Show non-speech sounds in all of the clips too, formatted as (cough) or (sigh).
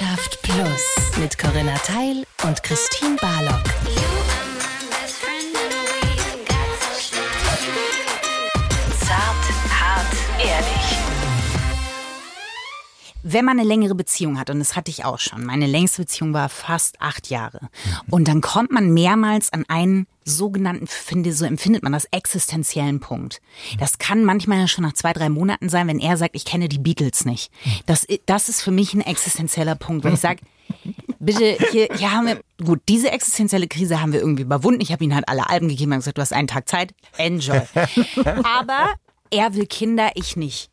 Freundschaft Plus mit Corinna Teil und Christine Barlock. Wenn man eine längere Beziehung hat, und das hatte ich auch schon, meine längste Beziehung war fast acht Jahre, und dann kommt man mehrmals an einen sogenannten, finde, so empfindet man das, existenziellen Punkt. Das kann manchmal schon nach zwei, drei Monaten sein, wenn er sagt, ich kenne die Beatles nicht. Das, das ist für mich ein existenzieller Punkt, wenn ich sage, bitte, hier, hier haben wir, gut, diese existenzielle Krise haben wir irgendwie überwunden. Ich habe ihm halt alle Alben gegeben und gesagt, du hast einen Tag Zeit, enjoy. Aber er will Kinder, ich nicht.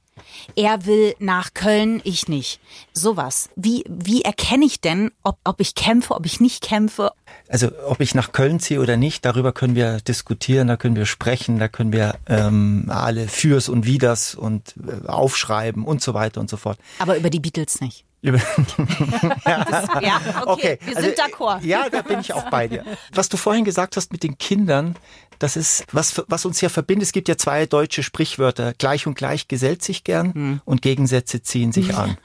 Er will nach Köln, ich nicht. Sowas. Wie, wie erkenne ich denn, ob, ob ich kämpfe, ob ich nicht kämpfe? Also ob ich nach Köln ziehe oder nicht, darüber können wir diskutieren, da können wir sprechen, da können wir ähm, alle Fürs und Widers und äh, aufschreiben und so weiter und so fort. Aber über die Beatles nicht. (laughs) Ja, okay, wir sind d'accord. Ja, da bin ich auch bei dir. Was du vorhin gesagt hast mit den Kindern, das ist, was, was uns ja verbindet. Es gibt ja zwei deutsche Sprichwörter. Gleich und gleich gesellt sich gern Hm. und Gegensätze ziehen sich an.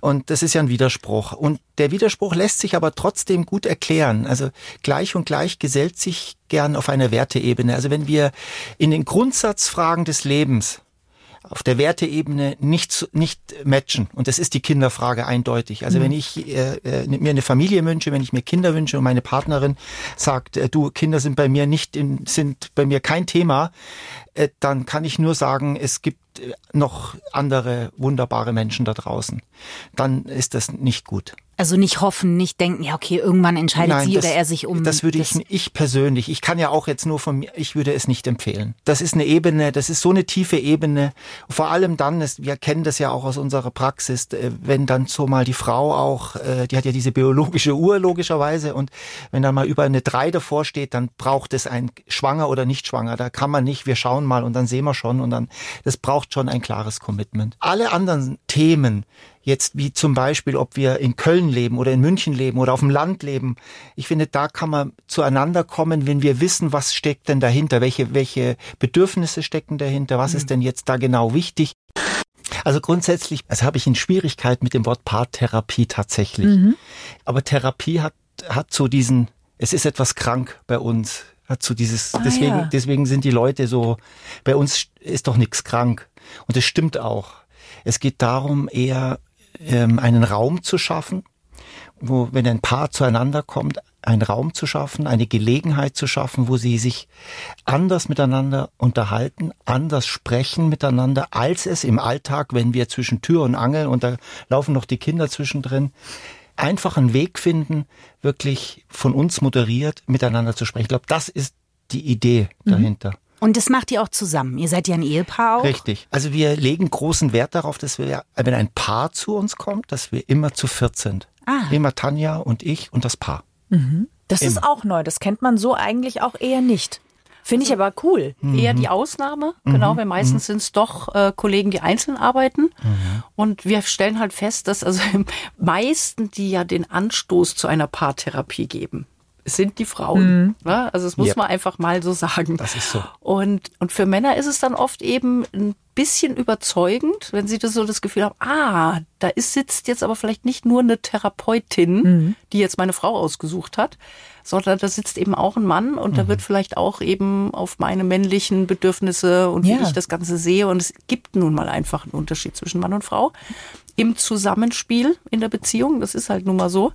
Und das ist ja ein Widerspruch. Und der Widerspruch lässt sich aber trotzdem gut erklären. Also gleich und gleich gesellt sich gern auf einer Werteebene. Also wenn wir in den Grundsatzfragen des Lebens auf der Werteebene nicht, zu- nicht matchen. Und das ist die Kinderfrage eindeutig. Also wenn ich äh, äh, mir eine Familie wünsche, wenn ich mir Kinder wünsche und meine Partnerin sagt, äh, du, Kinder sind bei mir nicht, in, sind bei mir kein Thema, äh, dann kann ich nur sagen, es gibt äh, noch andere wunderbare Menschen da draußen. Dann ist das nicht gut. Also nicht hoffen, nicht denken, ja, okay, irgendwann entscheidet sie das, oder er sich um. Das würde ich, ich persönlich, ich kann ja auch jetzt nur von mir, ich würde es nicht empfehlen. Das ist eine Ebene, das ist so eine tiefe Ebene. Vor allem dann, ist, wir kennen das ja auch aus unserer Praxis, äh, wenn dann so mal die Frau auch, äh, die hat ja diese biologische Uhr logischerweise und wenn dann mal über eine drei davor steht, dann braucht es ein schwanger oder nicht schwanger. Da kann man nicht, wir schauen mal und dann sehen wir schon und dann, das braucht schon ein klares Commitment. Alle anderen Themen, jetzt wie zum Beispiel, ob wir in Köln leben oder in München leben oder auf dem Land leben. Ich finde, da kann man zueinander kommen, wenn wir wissen, was steckt denn dahinter, welche, welche Bedürfnisse stecken dahinter, was ist denn jetzt da genau wichtig. Also grundsätzlich, also habe ich eine Schwierigkeit mit dem Wort Paartherapie tatsächlich. Aber Therapie hat, hat so diesen, es ist etwas krank bei uns, hat so dieses, deswegen, ja. deswegen sind die Leute so, bei uns ist doch nichts krank. Und es stimmt auch. Es geht darum, eher ähm, einen Raum zu schaffen, wo, wenn ein Paar zueinander kommt, einen Raum zu schaffen, eine Gelegenheit zu schaffen, wo sie sich anders miteinander unterhalten, anders sprechen miteinander, als es im Alltag, wenn wir zwischen Tür und Angel und da laufen noch die Kinder zwischendrin, einfach einen Weg finden, wirklich von uns moderiert miteinander zu sprechen. Ich glaube, das ist die Idee dahinter. Und das macht ihr auch zusammen. Ihr seid ja ein Ehepaar auch. Richtig. Also wir legen großen Wert darauf, dass wir, wenn ein Paar zu uns kommt, dass wir immer zu viert sind. Ah. Immer Tanja und ich und das Paar. Das ist auch neu. Das kennt man so eigentlich auch eher nicht. Finde ich aber cool. eher die Ausnahme, genau, weil meistens sind es doch äh, Kollegen, die einzeln arbeiten. Und wir stellen halt fest, dass also im (laughs) meisten, die ja den Anstoß zu einer Paartherapie geben, sind die Frauen. Ne? Also das muss Yep. man einfach mal so sagen. Das ist so. Und, und für Männer ist es dann oft eben ein bisschen überzeugend, wenn sie das so das Gefühl haben, ah, da ist, sitzt jetzt aber vielleicht nicht nur eine Therapeutin, die jetzt meine Frau ausgesucht hat, sondern da sitzt eben auch ein Mann und da wird vielleicht auch eben auf meine männlichen Bedürfnisse und wie Ja. ich das Ganze sehe. Und es gibt nun mal einfach einen Unterschied zwischen Mann und Frau im Zusammenspiel in der Beziehung. Das ist halt nun mal so.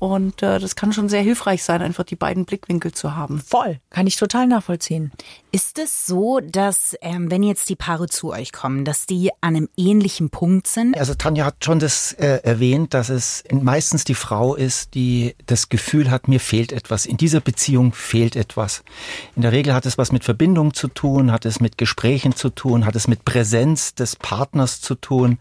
Und äh, das kann schon sehr hilfreich sein, einfach die beiden Blickwinkel zu haben. Voll. Kann ich total nachvollziehen. Ist es so, dass ähm, wenn jetzt die Paare zu euch kommen, dass die an einem ähnlichen Punkt sind? Also Tanja hat schon das äh, erwähnt, dass es meistens die Frau ist, die das Gefühl hat, mir fehlt etwas. In dieser Beziehung fehlt etwas. In der Regel hat es was mit Verbindung zu tun, hat es mit Gesprächen zu tun, hat es mit Präsenz des Partners zu tun.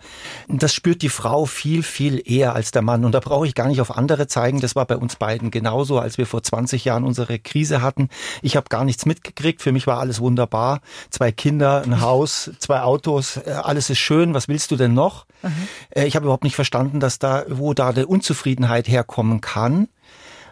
Das spürt die Frau viel, viel eher als der Mann. Und da brauche ich gar nicht auf andere zeigen. Das war bei uns beiden genauso, als wir vor 20 Jahren unsere Krise hatten. Ich habe gar nichts mitgekriegt. Für mich war alles wunderbar. Zwei Kinder, ein (laughs) Haus, zwei Autos, äh, alles ist schön. Was willst du denn noch? Äh, Ich habe überhaupt nicht verstanden, dass da, wo da die Unzufriedenheit herkommen kann.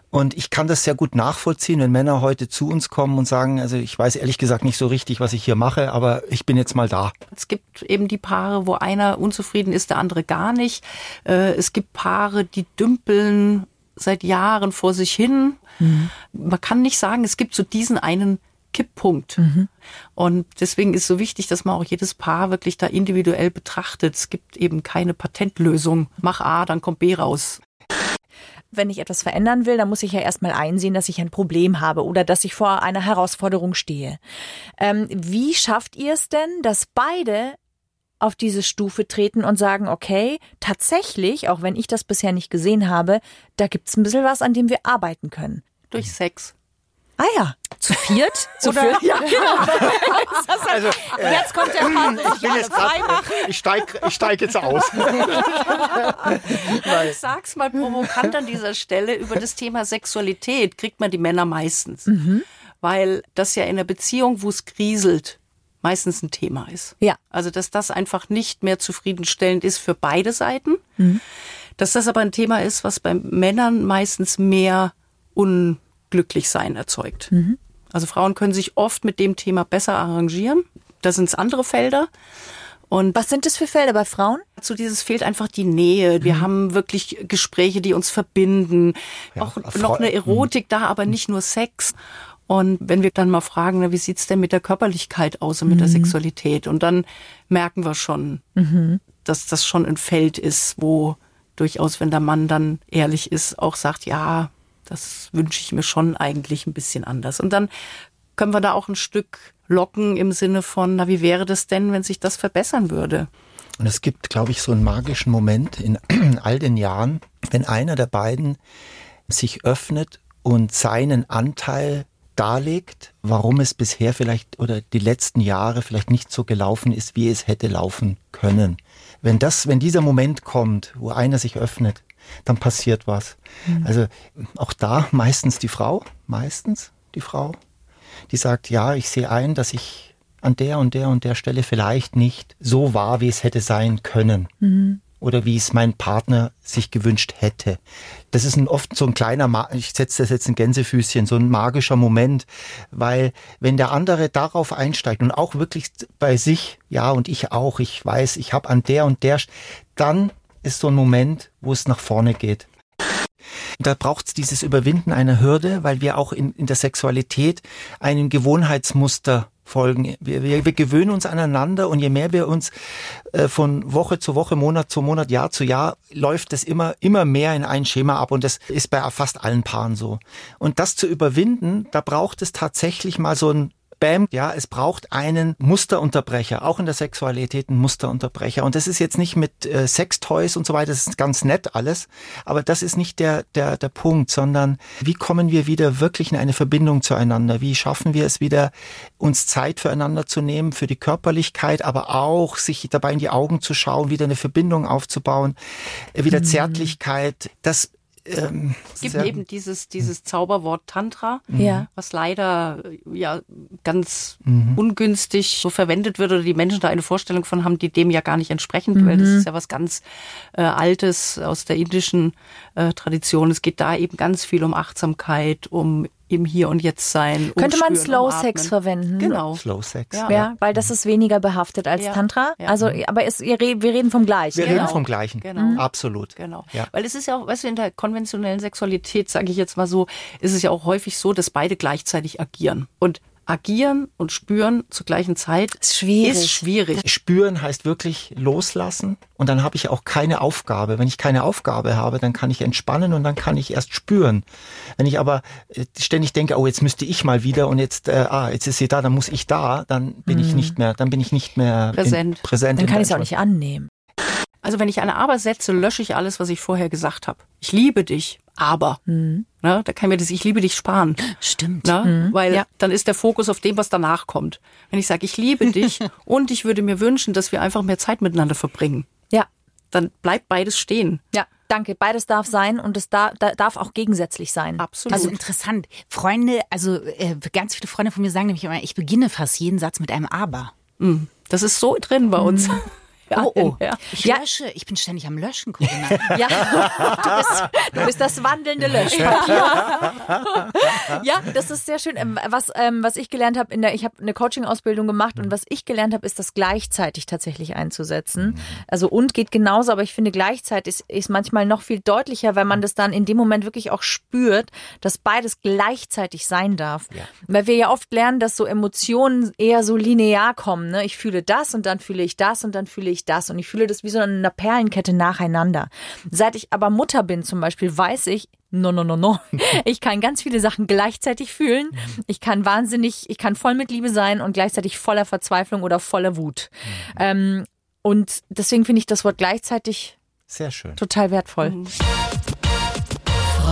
Und ich kann das sehr gut nachvollziehen, wenn Männer heute zu uns kommen und sagen, also ich weiß ehrlich gesagt nicht so richtig, was ich hier mache, aber ich bin jetzt mal da. Es gibt eben die Paare, wo einer unzufrieden ist, der andere gar nicht. Äh, es gibt Paare, die dümpeln seit Jahren vor sich hin. Mhm. Man kann nicht sagen, es gibt so diesen einen Kipppunkt. Mhm. Und deswegen ist so wichtig, dass man auch jedes Paar wirklich da individuell betrachtet. Es gibt eben keine Patentlösung. Mach A, dann kommt B raus wenn ich etwas verändern will, dann muss ich ja erstmal einsehen, dass ich ein Problem habe oder dass ich vor einer Herausforderung stehe. Ähm, wie schafft ihr es denn, dass beide auf diese Stufe treten und sagen, okay, tatsächlich, auch wenn ich das bisher nicht gesehen habe, da gibt's ein bisschen was, an dem wir arbeiten können. Durch Sex. Ah ja, zu viert? (laughs) zu viert? Ja, genau. (laughs) also, äh, jetzt kommt der Part, ich bin jetzt frei machen. Ich steige ich steig jetzt aus. (laughs) ich sag's mal provokant an dieser Stelle, über das Thema Sexualität kriegt man die Männer meistens. Mhm. Weil das ja in einer Beziehung, wo es kriselt, meistens ein Thema ist. Ja. Also, dass das einfach nicht mehr zufriedenstellend ist für beide Seiten. Mhm. Dass das aber ein Thema ist, was bei Männern meistens mehr un Glücklichsein erzeugt. Mhm. Also Frauen können sich oft mit dem Thema besser arrangieren. Da sind es andere Felder. Und was sind das für Felder bei Frauen? Zu dieses fehlt einfach die Nähe. Wir mhm. haben wirklich Gespräche, die uns verbinden. Ja, auch noch eine Erotik mhm. da, aber nicht nur Sex. Und wenn wir dann mal fragen, na, wie sieht's denn mit der Körperlichkeit aus und mit mhm. der Sexualität? Und dann merken wir schon, mhm. dass das schon ein Feld ist, wo durchaus, wenn der Mann dann ehrlich ist, auch sagt, ja, das wünsche ich mir schon eigentlich ein bisschen anders. Und dann können wir da auch ein Stück locken im Sinne von, na, wie wäre das denn, wenn sich das verbessern würde? Und es gibt, glaube ich, so einen magischen Moment in (clears throat) all den Jahren, wenn einer der beiden sich öffnet und seinen Anteil darlegt, warum es bisher vielleicht oder die letzten Jahre vielleicht nicht so gelaufen ist, wie es hätte laufen können. Wenn das, wenn dieser Moment kommt, wo einer sich öffnet, dann passiert was. Mhm. Also auch da meistens die Frau, meistens die Frau, die sagt, ja, ich sehe ein, dass ich an der und der und der Stelle vielleicht nicht so war, wie es hätte sein können. Mhm. Oder wie es mein Partner sich gewünscht hätte. Das ist ein, oft so ein kleiner, ich setze das jetzt ein Gänsefüßchen, so ein magischer Moment, weil wenn der andere darauf einsteigt und auch wirklich bei sich, ja und ich auch, ich weiß, ich habe an der und der, dann ist so ein Moment, wo es nach vorne geht. Da braucht es dieses Überwinden einer Hürde, weil wir auch in, in der Sexualität einem Gewohnheitsmuster folgen. Wir, wir, wir gewöhnen uns aneinander und je mehr wir uns äh, von Woche zu Woche, Monat zu Monat, Jahr zu Jahr, läuft das immer, immer mehr in ein Schema ab und das ist bei fast allen Paaren so. Und das zu überwinden, da braucht es tatsächlich mal so ein Bam, ja, es braucht einen Musterunterbrecher, auch in der Sexualität ein Musterunterbrecher. Und das ist jetzt nicht mit äh, Sextoys und so weiter, das ist ganz nett alles, aber das ist nicht der, der, der Punkt, sondern wie kommen wir wieder wirklich in eine Verbindung zueinander? Wie schaffen wir es wieder, uns Zeit füreinander zu nehmen, für die Körperlichkeit, aber auch sich dabei in die Augen zu schauen, wieder eine Verbindung aufzubauen, äh, wieder mhm. Zärtlichkeit. Das ähm, es gibt eben dieses, dieses Zauberwort Tantra, mhm. was leider ja ganz mhm. ungünstig so verwendet wird oder die Menschen da eine Vorstellung von haben, die dem ja gar nicht entsprechen, mhm. weil das ist ja was ganz äh, Altes aus der indischen äh, Tradition. Es geht da eben ganz viel um Achtsamkeit, um im Hier und Jetzt sein. Könnte man Slow Sex verwenden? Genau. Slow Sex. Ja, ja weil das ist weniger behaftet als ja. Tantra. Ja. Also, aber es, wir reden vom Gleichen. Wir genau. reden vom Gleichen. Genau. Mhm. Absolut. Genau. Ja. Weil es ist ja auch, weißt du, in der konventionellen Sexualität, sage ich jetzt mal so, ist es ja auch häufig so, dass beide gleichzeitig agieren. Und agieren und spüren zur gleichen Zeit ist schwierig. Ist schwierig. Spüren heißt wirklich loslassen und dann habe ich auch keine Aufgabe. Wenn ich keine Aufgabe habe, dann kann ich entspannen und dann kann ich erst spüren. Wenn ich aber äh, ständig denke, oh, jetzt müsste ich mal wieder und jetzt, äh, ah, jetzt ist sie da, dann muss ich da, dann bin mhm. ich nicht mehr, dann bin ich nicht mehr präsent. In, präsent dann kann ich es auch nicht annehmen. Also wenn ich eine Aber setze, lösche ich alles, was ich vorher gesagt habe. Ich liebe dich, aber. Mhm. Ne, da kann mir das Ich liebe dich sparen. Stimmt. Ne, mhm. Weil ja. dann ist der Fokus auf dem, was danach kommt. Wenn ich sage, ich liebe dich (laughs) und ich würde mir wünschen, dass wir einfach mehr Zeit miteinander verbringen. Ja. Dann bleibt beides stehen. Ja. Danke, beides darf sein und es darf, darf auch gegensätzlich sein. Absolut. Also interessant. Freunde, also äh, ganz viele Freunde von mir sagen nämlich immer, ich beginne fast jeden Satz mit einem Aber. Mhm. Das ist so drin bei uns. (laughs) Mhm. Oh, oh. Ja. Ich Ja. lösche. Ich bin ständig am Löschen, Corinna. (laughs) Ja, du bist, du bist das wandelnde Löschpapier. ja, das ist sehr schön. Ähm, Was, ähm, was ich gelernt habe, in der, ich habe eine Coaching-Ausbildung gemacht und was ich gelernt habe, ist das gleichzeitig tatsächlich einzusetzen. Also und geht genauso, aber ich finde gleichzeitig ist, ist manchmal noch viel deutlicher, weil man das dann in dem Moment wirklich auch spürt, dass beides gleichzeitig sein darf. Weil wir ja oft lernen, dass so Emotionen eher so linear kommen. Ne? Ich fühle das und dann fühle ich das und dann fühle ich das und ich fühle das wie so eine Perlenkette nacheinander. Seit ich aber Mutter bin zum Beispiel, weiß ich, no, no, no, no. (laughs) Ich kann ganz viele Sachen gleichzeitig fühlen. Ich kann wahnsinnig, ich kann voll mit Liebe sein und gleichzeitig voller Verzweiflung oder voller Wut. Ähm, und deswegen finde ich das Wort gleichzeitig Sehr schön. total wertvoll.